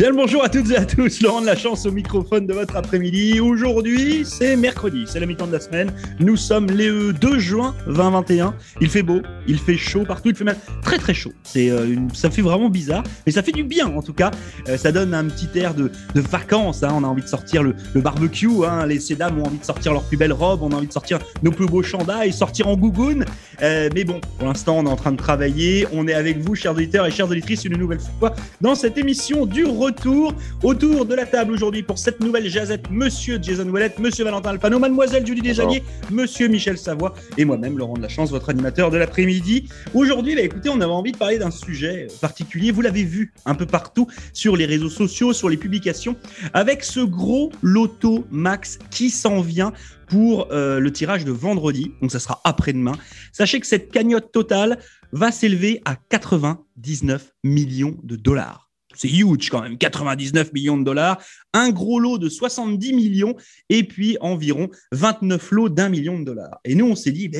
Bien le bonjour à toutes et à tous, Laurent de la chance au microphone de votre après-midi. Aujourd'hui, c'est mercredi, c'est la mi-temps de la semaine. Nous sommes le 2 juin 2021. Il fait beau, il fait chaud partout, il fait même très très chaud. C'est euh, ça fait vraiment bizarre, mais ça fait du bien en tout cas. Euh, ça donne un petit air de, de vacances. hein. On a envie de sortir le, barbecue. Hein. Les ces dames ont envie de sortir leurs plus belles robes, on a envie de sortir nos plus beaux chandails, sortir en gougoune. Euh, mais bon, pour l'instant, on est en train de travailler. On est avec vous, chers auditeurs et chères auditrices, une nouvelle fois dans cette émission du retour. Autour de la table aujourd'hui pour cette nouvelle jazette, monsieur Jason Ouellet, monsieur Valentin Alpano, mademoiselle Julie Desjaniers, monsieur Michel Savoie et moi-même, Laurent de la Chance, votre animateur de l'après-midi. Aujourd'hui, bah, écoutez, on avait envie de parler d'un sujet particulier. Vous l'avez vu un peu partout sur les réseaux sociaux, sur les publications, avec ce gros loto max qui s'en vient pour euh, le tirage de vendredi. Donc, ça sera après-demain. Sachez que cette cagnotte totale va s'élever à 99 millions de dollars. C'est huge quand même, 99 millions de dollars, un gros lot de 70 millions et puis environ 29 lots d'un million de dollars. Et nous, on s'est dit,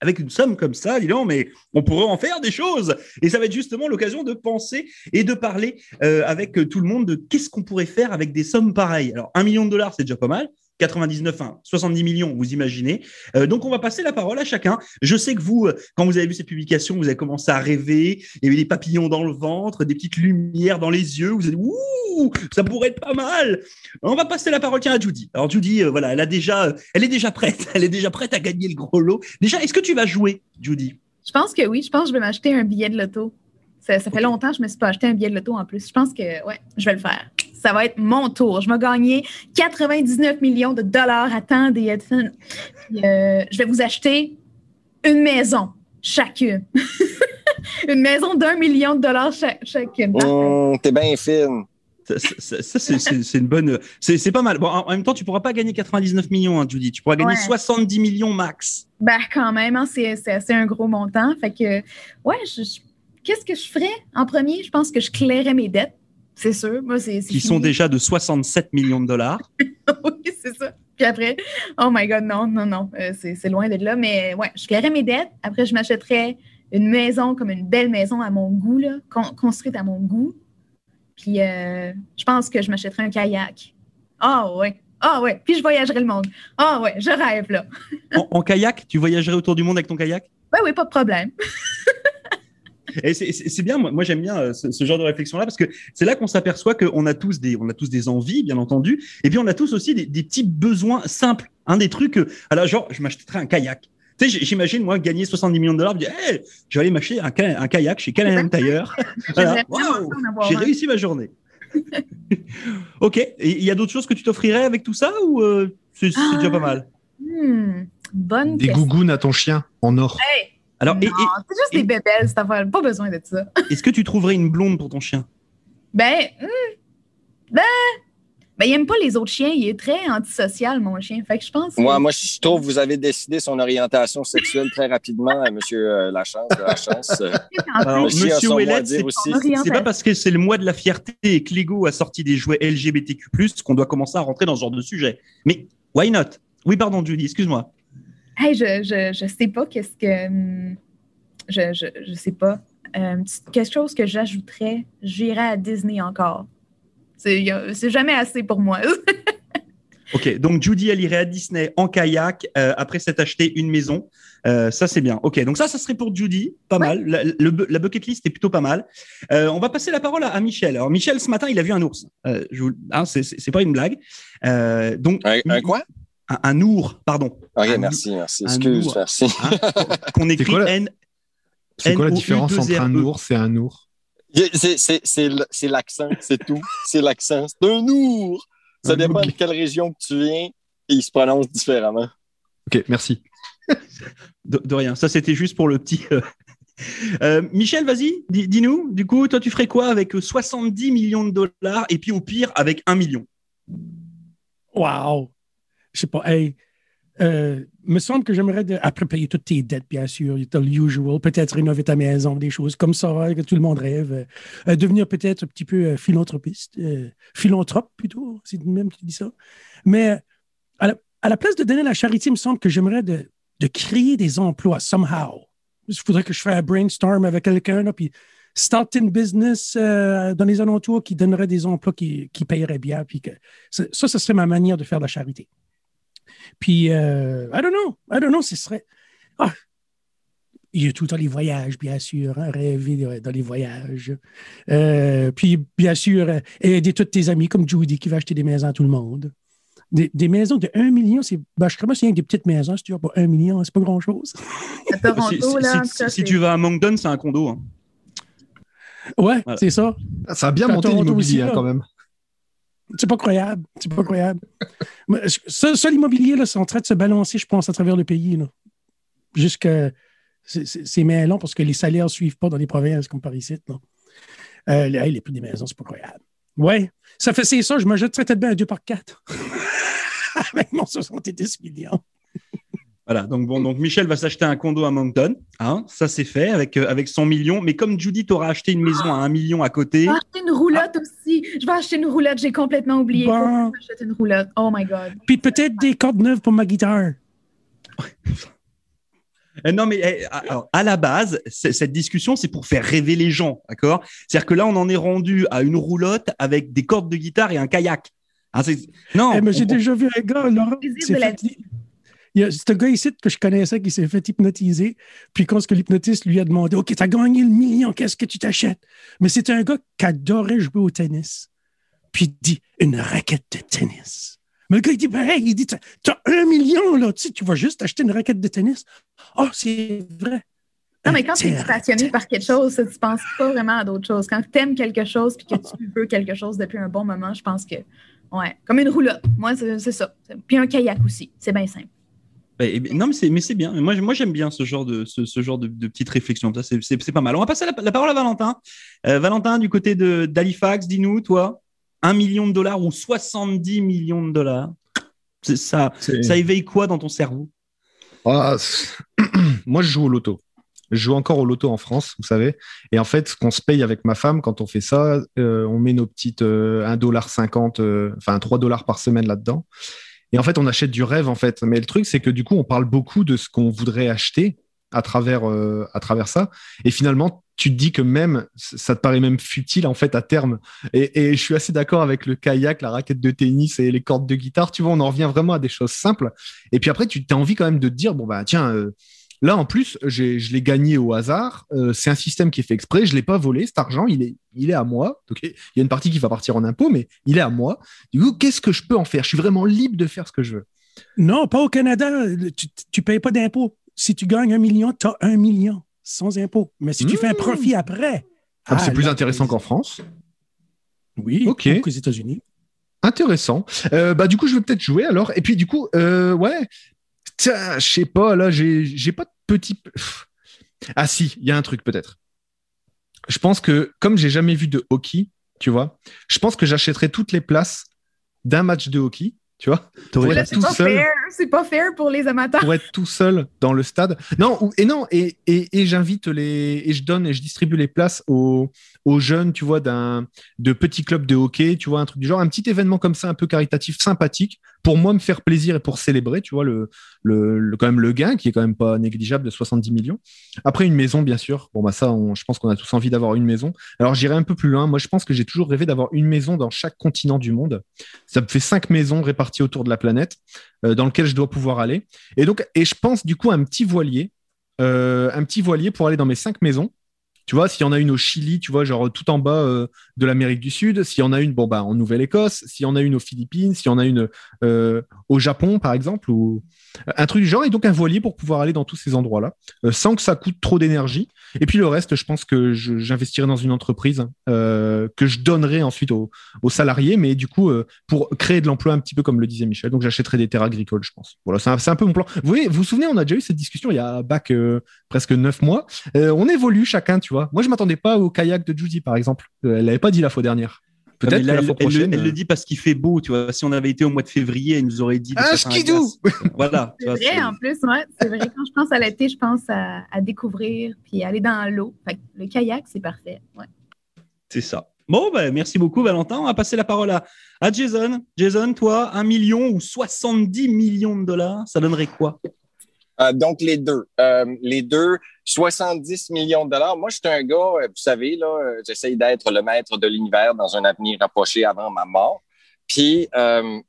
avec une somme comme ça, dis mais on pourrait en faire des choses. Et ça va être justement l'occasion de penser et de parler euh, avec tout le monde de qu'est-ce qu'on pourrait faire avec des sommes pareilles. Alors, un million de dollars, c'est déjà pas mal. 99, hein, 70 millions, vous imaginez. Euh, donc, on va passer la parole à chacun. Je sais que vous, euh, quand vous avez vu cette publication, vous avez commencé à rêver. Il y avait des papillons dans le ventre, des petites lumières dans les yeux. Vous avez dit, ouh, ça pourrait être pas mal. On va passer la parole tiens, à Judy. Alors, Judy, euh, voilà, elle a déjà, elle est déjà prête. Elle est déjà prête à gagner le gros lot. Déjà, est-ce que tu vas jouer, Judy? Je pense que oui. Je pense que je vais m'acheter un billet de loto. Ça, ça fait longtemps que je ne me suis pas acheté un billet de loto en plus. Je pense que ouais, je vais le faire. Ça va être mon tour. Je vais gagner 99 millions de dollars. Attendez, Edson. Puis, euh, je vais vous acheter une maison chacune. une maison d'un million de dollars cha- chacune. Hum, T'es bien fine. Ça, ça- ça, c'est- une bonne. C'est pas mal. Bon, en même temps, tu pourras pas gagner 99 millions, hein, Judy. Tu pourras gagner Ouais. 70 millions max. Ben, quand même, hein, c'est assez un gros montant. Fait que, ouais, qu'est-ce que je ferais en premier? Je pense que je clairais mes dettes. C'est sûr. Moi, c'est qui sont déjà de 67 millions de dollars. oui, c'est ça. Puis après, oh my God, non, non, non, euh, c'est c'est loin d'être là. Mais ouais, je clairais mes dettes. Après, je m'achèterais une maison comme une belle maison à mon goût, là, con- construite à mon goût. Puis euh, je pense que je m'achèterais un kayak. Ah ouais, ah ouais. Puis je voyagerais le monde. Ah ouais, je rêve là. En, en kayak, tu voyagerais autour du monde avec ton kayak? Ben oui, pas de problème. Et c'est- bien, moi, moi, j'aime bien euh, ce, ce genre de réflexion-là parce que c'est là qu'on s'aperçoit qu'on a tous des, on a tous des envies, bien entendu, et puis on a tous aussi des, des petits besoins simples. Un des trucs, euh, alors genre, je m'achèterais un kayak. Tu sais, j'imagine moi gagner 70 millions de dollars, me dire, hey, je vais aller m'acheter un, ka- un kayak chez Callahan Tailleur. Voilà. J'ai réussi ma journée. ok. Il y a d'autres choses que tu t'offrirais avec tout ça ou euh, c'est c'est Ah. déjà pas mal? Hmm, bonne Des question. gougounes à ton chien en or. Hey, Alors, c'est juste et- des bébelles, cette affaire. Pas besoin de ça. est-ce que tu trouverais une blonde pour ton chien? Ben, hmm, ben, ben, il aime pas les autres chiens. Il est très antisocial, mon chien. Fait que je pense. que- Moi, moi, je trouve que vous avez décidé son orientation sexuelle très rapidement, euh, monsieur euh, Lachance, de la chance. Euh, Alors, à Ouellet, c'est aussi. Orientation. c'est pas parce que c'est le mois de la fierté et que Lego a sorti des jouets LGBTQ+, qu'on doit commencer à rentrer dans ce genre de sujet. Mais why not? Oui, pardon, Judy, excuse-moi. Hey, je, je, je sais pas qu'est-ce que. hum, Je, je, je sais pas. Euh, quelque chose que j'ajouterais, j'irais à Disney encore. C'est jamais assez pour moi. Ok, donc Judy, elle irait à Disney en kayak euh, après s'être acheté une maison. Euh, ça, c'est bien. Ok, donc ça, ça serait pour Judy, pas Ouais. mal. La, le- la bucket list est plutôt pas mal. Euh, on va passer la parole à, à Michel. Alors, Michel, ce matin, il a vu un ours. Euh, hein, c'est- pas une blague. Euh, donc, un, un quoi? Un, un ours, pardon. OK, Un merci, merci. Excuse, merci. hein, qu'on écrit quoi N. C'est quoi la N-O-U-2-R-E. différence entre un ours et un ours C'est- l'accent, c'est tout. C'est l'accent. C'est un ours. Ça Un dépend de quelle région que tu viens et il se prononce différemment. Ok, merci. De, de rien. Ça, c'était juste pour le petit. euh. Euh, Michel, vas-y, dis- dis-nous. Du coup, toi, tu ferais quoi avec euh, 70 millions de dollars et puis au pire avec 1 million? Wow! Je sais pas, hey, euh, me semble que j'aimerais, après payer toutes tes dettes, bien sûr, le usual, peut-être rénover ta maison, des choses comme ça, hein, que tout le monde rêve, euh, euh, devenir peut-être un petit peu euh, philanthropiste, philanthrope plutôt, c'est même qui dit ça. Mais à la, place de donner la charité, il me semble que j'aimerais de, créer des emplois somehow. Il faudrait que je fasse un brainstorm avec quelqu'un, puis start une business dans les alentours qui donnerait des emplois qui, qui payeraient bien. Puis que, ça, ça, ce serait ma manière de faire de la charité. Puis, euh, I don't know, I don't know, ce serait. Ah, il y a tout le temps les voyages, bien sûr, hein, rêver dans les voyages. Euh, puis, bien sûr, euh, aider tous tes amis comme Judy qui va acheter des maisons à tout le monde. Des, des maisons de 1 million, c'est. Ben, je crois que c'est des petites maisons, si tu veux, pour 1 million, c'est pas grand-chose. À Toronto, Si, tu vas à Moncton, c'est un condo. hein. Ouais, Voilà. c'est ça. Ça a bien À monté l'immobilier hein, quand même. C'est pas croyable. C'est pas croyable. Ça, l'immobilier, là, c'est en train de se balancer, je pense, à travers le pays. Là. Jusqu'à. C'est mêlant parce que les salaires ne suivent pas dans les provinces comme par ici. là. Euh, les, les prix des maisons, c'est pas croyable. Ouais. Ça fait c'est ça, je me jetterais peut-être bien un 2 par 4 Avec mon 70 millions. Voilà, donc bon, donc Michel va s'acheter un condo à Moncton, hein, ça c'est fait avec, euh, avec 100 millions. Mais comme Judy t'aura acheté une maison à 1 million à côté, Je vais acheter une roulotte aussi. Je vais acheter une roulotte. J'ai complètement oublié. Bon. Faut que j'achète une roulotte? Oh my God. Puis peut-être des cordes neuves pour ma guitare. Euh, non mais eh, alors, à la base, cette discussion c'est pour faire rêver les gens, d'accord? C'est-à-dire que là on en est rendu à une roulotte avec des cordes de guitare et un kayak. Hein, non, Eh, mais j'ai on- déjà vu un gars, Laurent, Il y a c'est un gars ici que je connaissais qui s'est fait hypnotiser. Puis quand ce que l'hypnotiste lui a demandé OK, tu as gagné le million, qu'est-ce que tu t'achètes Mais c'était un gars qui adorait jouer au tennis. Puis il dit Une raquette de tennis. Mais le gars, il dit ben, hey, il dit T'as t'as un million, là, tu sais, tu vas juste acheter une raquette de tennis. Oh, c'est vrai. Non, mais quand tu es passionné par quelque chose, tu ne penses pas vraiment à d'autres choses. Quand tu aimes quelque chose puis que tu veux quelque chose depuis un bon moment, je pense que, ouais, comme une roulotte. Moi, c'est c'est ça. Puis un kayak aussi. C'est bien simple. Eh, eh, non mais c'est mais c'est bien. Moi moi j'aime bien ce genre de ce, ce genre de, de petites réflexions. Ça c'est c'est c'est pas mal. On va passer la, la parole à Valentin. Euh, Valentin du côté de d'Halifax, dis-nous toi, 1 million de dollars ou 70 millions de dollars? C'est ça ça éveille quoi dans ton cerveau? Ah, Moi, je joue au loto. Je joue encore au loto en France, vous savez. Et en fait, ce qu'on se paye avec ma femme quand on fait ça, euh, on met nos petites euh, 1,50$, euh, enfin 3 dollars par semaine là-dedans. Et en fait, on achète du rêve, en fait. Mais le truc, c'est que du coup, on parle beaucoup de ce qu'on voudrait acheter à travers, euh, à travers ça. Et finalement, tu te dis que même, ça te paraît même futile, en fait, à terme. Et, je suis assez d'accord avec le kayak, la raquette de tennis et les cordes de guitare. Tu vois, on en revient vraiment à des choses simples. Et puis après, tu as envie quand même de te dire, bon, bah, tiens, euh, là, en plus, je l'ai gagné au hasard. Euh, c'est un système qui est fait exprès. Je l'ai pas volé. Cet argent, il est, il est à moi. Il y a une partie qui va partir en impôt, mais il est à moi. Du coup, qu'est-ce que je peux en faire? Je suis vraiment libre de faire ce que je veux. Non, pas au Canada. Tu ne payes pas d'impôts. Si tu gagnes un million, tu as un million sans impôts. Mais si tu fais un Mmh. profit après. Ah, c'est ah, plus intéressant qu'en France. Oui, Ok. qu'aux États-Unis. Intéressant. Euh, bah, du coup, je vais peut-être jouer alors. Et puis, du coup, euh, ouais, je sais pas, là, j'ai j'ai pas de petit. Ah, si, il y a un truc peut-être. Je pense que, comme j'ai jamais vu de hockey, tu vois, je pense que j'achèterais toutes les places d'un match de hockey, tu vois, pour être tout pas seul. fair. C'est pas fair pour les amateurs. pour être tout seul dans le stade. Non, ou- et non, et, et, et j'invite les, et je donne et je distribue les places aux, aux jeunes, tu vois, d'un, de petits clubs de hockey, tu vois, un truc du genre, un petit événement comme ça, un peu caritatif, sympathique, pour moi me faire plaisir et pour célébrer, tu vois, le, quand même le gain, qui est quand même pas négligeable de 70 millions. Après, une maison, bien sûr. Bon, bah, ça, je pense qu'on a tous envie d'avoir une maison. Alors, j'irai un peu plus loin. Moi, je pense que j'ai toujours rêvé d'avoir une maison dans chaque continent du monde. Ça me fait cinq maisons réparties autour de la planète, euh, dans lequel je dois pouvoir aller. Et donc, et je pense du coup à un petit voilier, euh, un petit voilier pour aller dans mes cinq maisons. Tu vois, s'il y en a une au Chili, tu vois, genre tout en bas euh, de l'Amérique du Sud, s'il y en a une, bon bah en Nouvelle-Écosse, s'il y en a une aux Philippines, s'il y en a une euh, au Japon, par exemple, ou un truc du genre, et donc un voilier pour pouvoir aller dans tous ces endroits-là, euh, sans que ça coûte trop d'énergie. Et puis le reste, je pense que j'investirai dans une entreprise que je donnerai ensuite aux, salariés, mais du coup, pour créer de l'emploi un petit peu comme le disait Michel. Donc j'achèterai des terres agricoles, je pense. Voilà, c'est un, peu mon plan. Vous voyez, vous souvenez, on a déjà eu cette discussion il y a bac presque neuf mois. On évolue chacun, tu vois. Moi, je m'attendais pas au kayak de Judy, par exemple. Euh, elle l'avait pas dit la fois dernière. Peut-être Ah, là, la elle, fois elle prochaine. elle le euh, dit parce qu'il fait beau, tu vois. Si on avait été au mois de février, elle nous aurait dit. Ah, glace. Voilà. C'est vrai, c'est- en plus, ouais. C'est vrai, quand je pense à l'été, je pense à, à découvrir puis aller dans l'eau. Le kayak, c'est parfait. Ouais. C'est ça. Bon, ben, merci beaucoup, Valentin. On va passer la parole à, à Jason. Jason, toi, 1 million ou 70 millions de dollars, ça donnerait quoi? Euh, donc, les deux. Euh, les deux, 70 millions de dollars. Moi, je un gars, euh, vous savez, là, euh, j'essaye d'être le maître de l'univers dans un avenir rapproché avant ma mort. Puis, euh,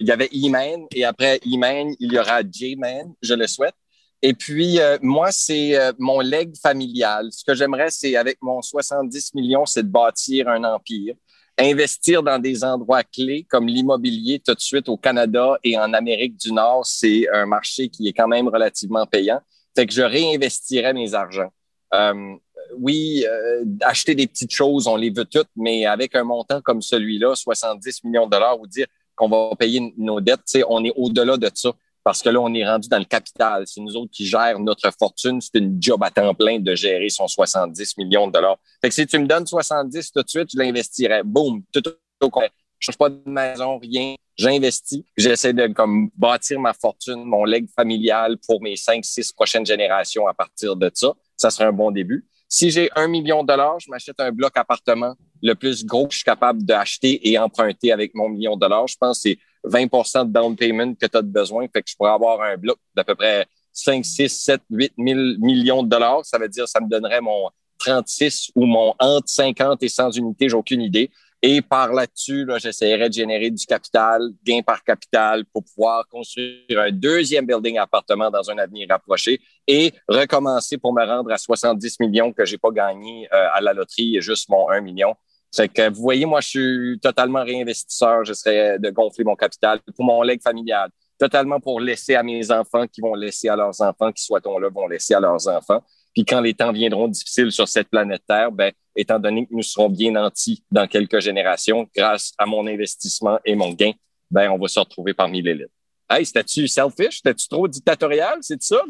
il y avait E-Man et après E-Man, il y aura J-Man, je le souhaite. Et puis, moi, c'est mon leg familial. Ce que j'aimerais, c'est avec mon 70 millions, c'est de bâtir un empire, investir dans des endroits clés comme l'immobilier tout de suite au Canada et en Amérique du Nord. C'est un marché qui est quand même relativement payant. Fait que je réinvestirais mes argents. Euh, oui, euh, acheter des petites choses, on les veut toutes, mais avec un montant comme celui-là, 70 millions de dollars, ou dire qu'on va payer nos dettes, on est au-delà de ça. Parce que là, on est rendu dans le capital. C'est nous autres qui gèrent notre fortune. C'est une job à temps plein de gérer son 70 millions de dollars. Fait que si tu me donnes 70 tout de suite, je l'investirais. Boum, tout au complet. Je change pas de maison, rien. J'investis. J'essaie de comme bâtir ma fortune, mon leg familial pour mes cinq, six prochaines générations à partir de ça. Ça serait un bon début. Si j'ai un million de dollars, je m'achète un bloc appartement le plus gros que je suis capable d'acheter et emprunter avec mon million de dollars. Je pense que c'est 20% de down payment que tu as besoin. Fait que je pourrais avoir un bloc d'à peu près 5, 6, 7, 8 000 millions de dollars. Ça veut dire ça me donnerait mon 36 ou mon entre 50 et 100 unités, j'ai aucune idée. Et par là-dessus, là, j'essaierais de générer du capital, gain par capital, pour pouvoir construire un deuxième building appartement dans un avenir rapproché et recommencer pour me rendre à 70 millions que j'ai pas gagné euh, à la loterie juste mon 1 million. C'est que vous voyez, moi, je suis totalement réinvestisseur. J'essaierais de gonfler mon capital pour mon leg familial, totalement pour laisser à mes enfants qui vont laisser à leurs enfants, qui soit-on là, vont laisser à leurs enfants. Puis quand les temps viendront difficiles sur cette planète Terre, ben, étant donné que nous serons bien nantis dans quelques générations, grâce à mon investissement et mon gain, ben, on va se retrouver parmi l'élite. Hey, c'était-tu selfish? C'était-tu trop dictatorial? C'est ça?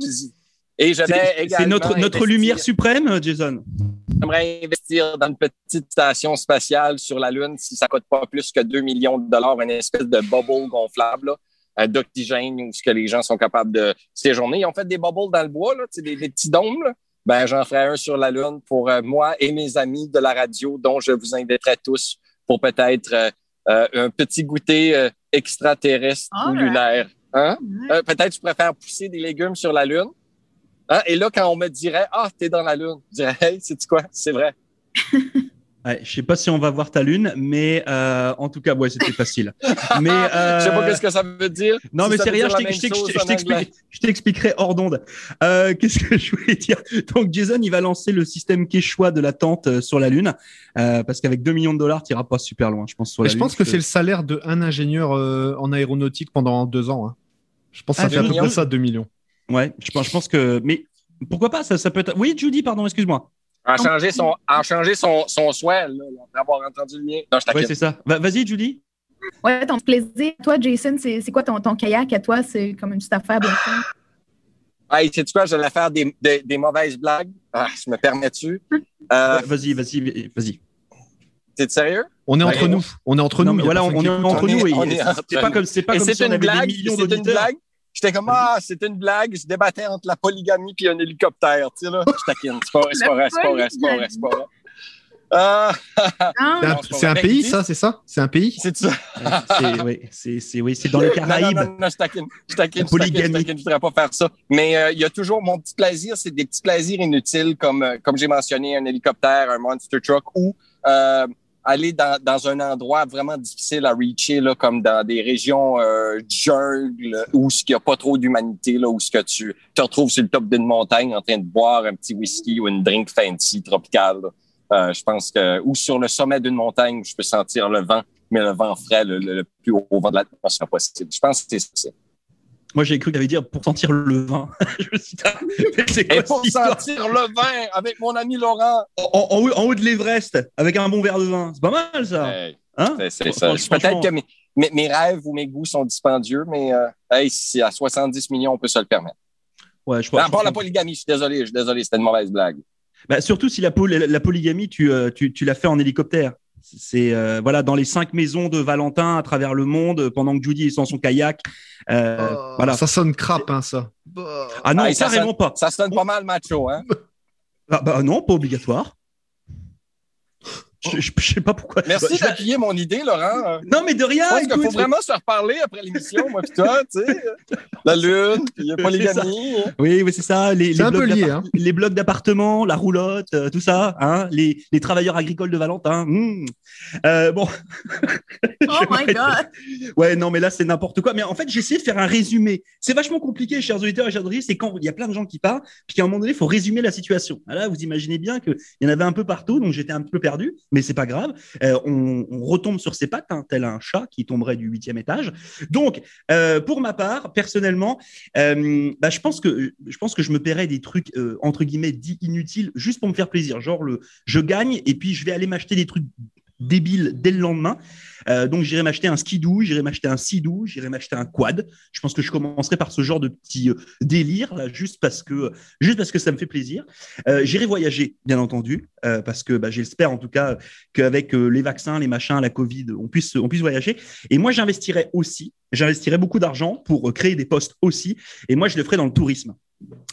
Et C'est notre, notre lumière suprême, Jason. J'aimerais investir dans une petite station spatiale sur la Lune si ça coûte pas plus que 2 millions de dollars, une espèce de bubble gonflable là, d'oxygène où ce que les gens sont capables de séjourner. Ils ont fait des bubbles dans le bois, là, des, des petits dômes. Là ben j'en ferai un sur la Lune pour euh, moi et mes amis de la radio, dont je vous inviterai tous pour peut-être euh, euh, un petit goûter extraterrestre ou lunaire. Hein? peut-être je préfère pousser des légumes sur la Lune. Hein? Et là, quand on me dirait Ah, t'es dans la Lune, je dirais Hey, c'est quoi? C'est vrai. Ouais, je sais pas si on va voir ta lune, mais euh, en tout cas, ouais, c'était facile. mais euh, je sais pas qu'est-ce que ça veut dire. Non, mais c'est rien. Je t'expliquerai hors d'onde. Euh, qu'est-ce que je voulais dire? Donc, Jason, il va lancer le système Quechua de l'attente euh, sur la lune, euh, parce qu'avec 2 millions de dollars, tu iras pas super loin, je pense. Sur la je pense que, c'est le salaire de un ingénieur en aéronautique pendant deux ans. Hein. Je pense que ça ah, fait à peu près ça, 2 millions. Ouais, je pense, je pense que. Mais pourquoi pas ça, ça peut être. Oui, Judy, pardon, excuse-moi. En changer son, en changer son, son souhait, là, après avoir entendu le mien. Oui, c'est ça. Vas-y, Julie. Ouais, ton plaisir. Toi, Jason, c'est quoi ton, ton kayak à toi? C'est comme une petite affaire bien Hey, sais-tu quoi? Je vais faire des, des, des, mauvaises blagues. Ah, je me permets-tu? Euh, vas-y, vas-y, vas-y. T'es sérieux? On est entre nous. On est entre nous. voilà, on, est entre nous. C'est pas comme, c'est pas comme si on avait blague, des millions d'auditeurs. J'étais comme, ah, c'est une blague. Je débattais entre la polygamie et un hélicoptère. Tu sais, là, je taquine. C'est pas vrai, c'est pas vrai, c'est pas vrai, c'est pas vrai, c'est pas vrai. C'est un, pays, ça, c'est ça? C'est un pays? C'est ça. oui, c'est oui, dans les Caraïbes. Non, non, non, je taquine. Je taquine, je taquine, je ne voudrais pas faire ça. Mais euh, il y a toujours mon petit plaisir, c'est des petits plaisirs inutiles comme, euh, comme j'ai mentionné, un hélicoptère, un monster truck ou euh, aller dans, dans un endroit vraiment difficile à reacher, là, comme dans des régions euh, jungle où il n'y a pas trop d'humanité, là, où ce que tu te retrouves sur le top d'une montagne en train de boire un petit whisky ou une drink fancy tropicale. Euh, je pense que ou sur le sommet d'une montagne où je peux sentir le vent, mais le vent frais, le, le plus haut vent de l'atmosphère possible. Je pense que c'est ça. Moi, j'ai cru qu'il avait dire pour sentir le vin. je me suis dit, Et pour sentir le vin avec mon ami Laurent. En, en, haut, de l'Everest, avec un bon verre de vin. C'est pas mal, ça. hein? C'est ça. Peut-être que mes, mes, rêves ou mes goûts sont dispendieux, mais euh, hey, si à 70 millions, on peut se le permettre. Ouais, je crois. À la polygamie, je suis désolé, je suis désolé, c'était une mauvaise blague. Bah, surtout si la, la polygamie, tu, euh, tu, tu l'as fait en hélicoptère. C'est euh, voilà dans les cinq maisons de Valentin à travers le monde pendant que Judy est sans son kayak. Euh, oh, voilà. Ça sonne crap, hein, ça. Ah non, ça carrément pas. Ça sonne pas mal macho, hein. bah, bah, non, pas obligatoire. Je, je- je sais pas pourquoi. Merci d'appuyer mon idée, Laurent. Non, mais de rien. Je pense qu'il faut vraiment se reparler après l'émission, moi pis toi, tu sais. La lune, puis la polygamie. Oui, oui, c'est ça. Les, C'est les un blocs peu lié, d'appart- hein. les blocs d'appartement, la roulotte, euh, tout ça, hein, les, les travailleurs agricoles de Valentin. hmm. Euh, bon, Oh my God! ouais, non, mais là c'est n'importe quoi. Mais en fait, j'ai essayé de faire un résumé. C'est vachement compliqué, chers auditeurs et chers auditrices. C'est quand il y a plein de gens qui parlent, puis qu'à un moment donné, il faut résumer la situation. Là, vous imaginez bien qu'il y en avait un peu partout, donc j'étais un peu perdu, mais c'est pas grave. Euh, on, on retombe sur ses pattes, hein, tel un chat qui tomberait du huitième étage. Donc, euh, pour ma part, personnellement, euh, bah, je pense que je pense que je me paierais des trucs entre guillemets dits inutiles juste pour me faire plaisir. Genre le, je gagne et puis je vais aller m'acheter des trucs débiles dès le lendemain. Euh, donc j'irai m'acheter un skidoo, j'irai m'acheter un sidou, j'irai m'acheter un quad. Je pense que je commencerai par ce genre de petit euh, délire là, juste parce que juste parce que ça me fait plaisir. Euh, j'irai voyager, bien entendu, parce que bah, j'espère en tout cas qu'avec les vaccins, les machins, la Covid, on puisse on puisse voyager. Et moi j'investirais aussi, j'investirais beaucoup d'argent pour créer des postes aussi. Et moi je le ferai dans le tourisme.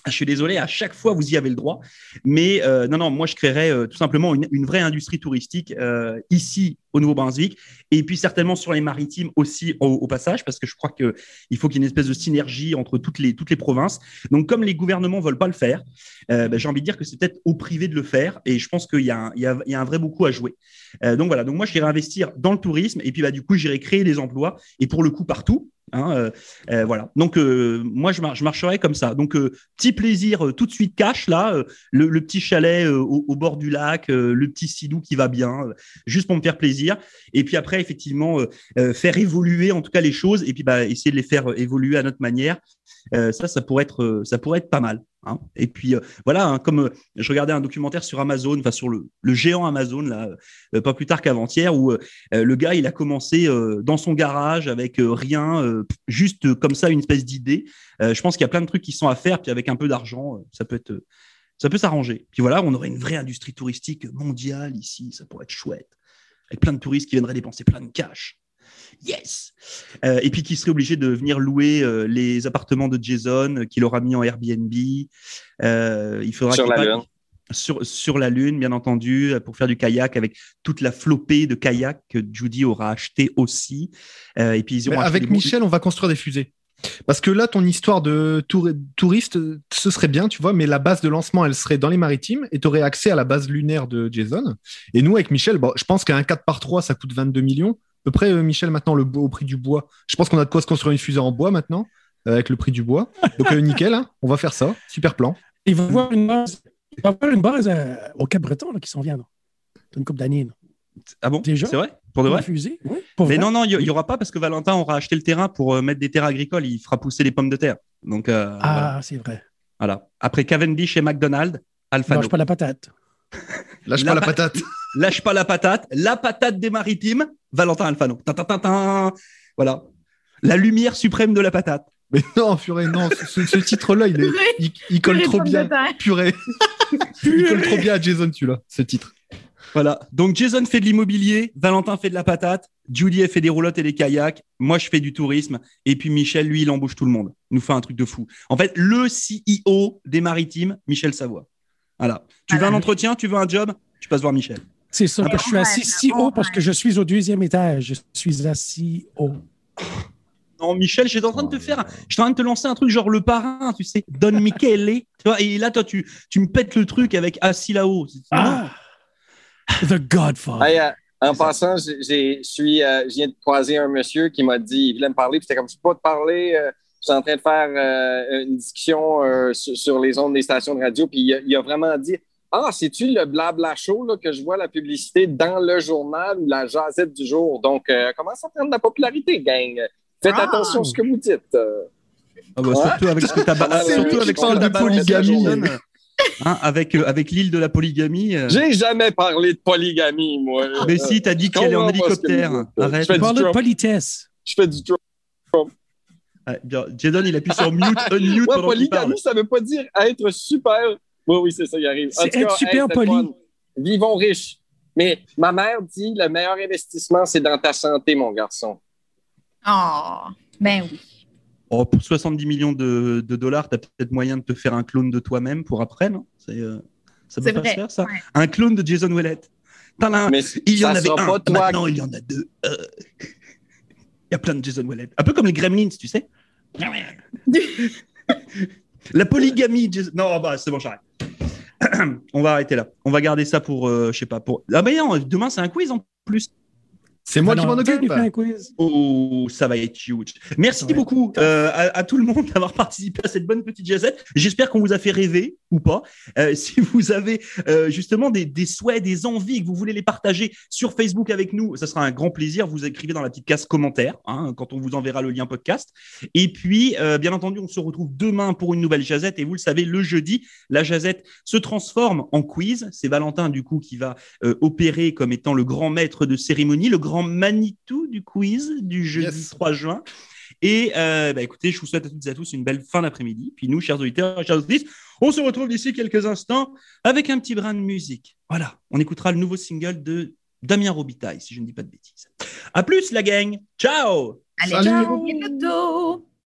Je suis désolé, à chaque fois vous y avez le droit, mais euh, non, non, moi je créerais euh, tout simplement une, vraie industrie touristique euh, ici au Nouveau-Brunswick et puis certainement sur les maritimes aussi au, passage, parce que je crois que il faut qu'il y ait une espèce de synergie entre toutes les toutes les provinces. Donc comme les gouvernements veulent pas le faire, ben, j'ai envie de dire que c'est peut-être au privé de le faire, et je pense qu'il y y a, y a un vrai beaucoup à jouer. Donc voilà, donc moi j'irai investir dans le tourisme et puis bah du coup j'irai créer des emplois et pour le coup partout. Hein, euh, euh, voilà. Donc euh, moi je, mar- je marcherai comme ça. Donc petit plaisir tout de suite cash là, le, petit chalet au, bord du lac, le petit sidou qui va bien, juste pour me faire plaisir. Et puis après effectivement faire évoluer en tout cas les choses et puis bah essayer de les faire évoluer à notre manière. Euh, ça ça pourrait être euh, ça pourrait être pas mal. hein. Et puis euh, voilà, hein, comme je regardais un documentaire sur Amazon, enfin sur le, géant Amazon pas plus tard qu'avant-hier où le gars il a commencé dans son garage avec rien, juste comme ça une espèce d'idée. Je pense qu'il y a plein de trucs qui sont à faire, puis avec un peu d'argent, ça peut être, ça peut s'arranger. Puis voilà, on aurait une vraie industrie touristique mondiale ici, ça pourrait être chouette, avec plein de touristes qui viendraient dépenser plein de cash. Yes. Euh, et puis qui serait obligé de venir louer euh, les appartements de Jason euh, qu'il aura mis en Airbnb. Euh, il faudra Sur la Lune. Sur, sur la Lune, bien entendu, pour faire du kayak avec toute la flopée de kayak que Judy aura acheté aussi. Euh, et puis ils avec Michel, on va construire des fusées. Parce que là, ton histoire de tour- touriste, ce serait bien, tu vois, mais la base de lancement, elle serait dans les maritimes et tu aurais accès à la base lunaire de Jason. Et nous, avec Michel, bon, je pense qu'un 4 par 3 ça coûte 22 millions. Peu près, euh, Michel, maintenant, le au prix du bois. Je pense qu'on a de quoi se construire une fusée en bois maintenant, euh, avec le prix du bois. Donc, euh, nickel, hein, on va faire ça. Super plan. Il va y avoir une base, il va y avoir une base euh, au Cap-Breton là, qui s'en vient. là. Dans une couple d'années. Ah bon? Déjà? C'est vrai? Pour de vrai? fusée, oui. Pour Mais vrai? non, non, il y, y aura pas parce que Valentin aura acheté le terrain pour euh, mettre des terres agricoles. Il fera pousser les pommes de terre. Donc euh, voilà. Ah, c'est vrai. Voilà. Après Cavendish et McDonald's, Alfano. Lâche pas la patate. Lâche La pas la pa- patate. Lâche pas la patate. La patate des maritimes, Valentin Alfano. Voilà. La lumière suprême de la patate. Mais non, purée, non, ce, ce titre-là, il, est- il, il colle Purée trop bien. Purée. il colle trop bien à Jason, celui-là, ce titre. Voilà. Donc Jason fait de l'immobilier, Valentin fait de la patate, Judy elle fait des roulottes et des kayaks, moi je fais du tourisme, et puis Michel, lui, il embauche tout le monde. Il nous fait un truc de fou. En fait, le CEO des maritimes, Michel Savoie. Voilà. Tu veux Voilà. un entretien, tu veux un job, tu passes voir Michel. C'est ça que je suis assis si haut parce que je suis au deuxième étage. Je suis assis haut. Non, Michel, j'étais en train de te faire, j'étais en train de te lancer un truc genre le parrain, tu sais, Don Michele, tu vois, et là, toi, tu, tu me pètes le truc avec assis là-haut. Ah! The Godfather. Hey, euh, en passant, j'ai- j'ai- je suis, euh, je viens de croiser un monsieur qui m'a dit, il voulait me parler, puis c'était comme, je peux pas te parler, euh, je suis en train de faire euh, une discussion euh, sur, sur les ondes des stations de radio, puis il a vraiment dit, ah, c'est-tu le blabla show là, que je vois la publicité dans le journal ou la jazette du jour? Donc, euh, commence à prendre de la popularité, gang? Faites Ah. attention à ce que vous dites. euh. Ah bah, Ouais. surtout avec ce que Ah, c'est surtout avec ce de polygamie. Hein, avec euh, avec l'île de la polygamie. euh. J'ai jamais parlé de polygamie, moi. Mais si, t'as dit qu'elle est en hélicoptère. Arrête. Je parle de politesse. Je fais du Trump. Bien. Jason, il appuie sur mute, unmute Ouais, polygamie, ça veut pas dire être super. Oui, oui, c'est ça, il arrive. C'est être cas, super poli. fun. Vivons riches. Mais ma mère dit le meilleur investissement, c'est dans ta santé, mon garçon. Oh, ben oui. Oh, pour 70 millions de, de dollars, t'as peut-être moyen de te faire un clone de toi-même pour après, non? C'est, euh, Ça peut pas vrai. se faire, ça? Ouais. Un clone de Jason Willett. Tadam. Mais Il y en ça avait un, pas toi maintenant il y en a deux. Euh. Il y a plein de Jason Wallet. Un peu comme les Gremlins, tu sais. La polygamie. Non, bah c'est bon, j'arrête. On va arrêter là. On va garder ça pour, euh, je sais pas, pour. Ah non, demain c'est un quiz en plus. C'est moi Ah qui m'en occupe. nous fais un quiz. Oh, ça va être huge. Merci Ouais. beaucoup euh, à, à tout le monde d'avoir participé à cette bonne petite jazette. J'espère qu'on vous a fait rêver ou pas. Euh, si vous avez euh, justement des, des souhaits, des envies, que vous voulez les partager sur Facebook avec nous, ça sera un grand plaisir. Vous écrivez dans la petite case commentaire hein, quand on vous enverra le lien podcast. Et puis, euh, bien entendu, on se retrouve demain pour une nouvelle jazette. Et vous le savez, le jeudi, la jazette se transforme en quiz. C'est Valentin, du coup, qui va euh, opérer comme étant le grand maître de cérémonie, le grand Manitou du quiz du jeudi Yes. 3 juin. Et euh, bah, écoutez, je vous souhaite à toutes et à tous une belle fin d'après-midi. Puis nous, chers auditeurs chers auditrices, on se retrouve d'ici quelques instants avec un petit brin de musique. Voilà, on écoutera le nouveau single de Damien Robitaille, si je ne dis pas de bêtises. À plus, la gang. Ciao Allez, Salut. ciao.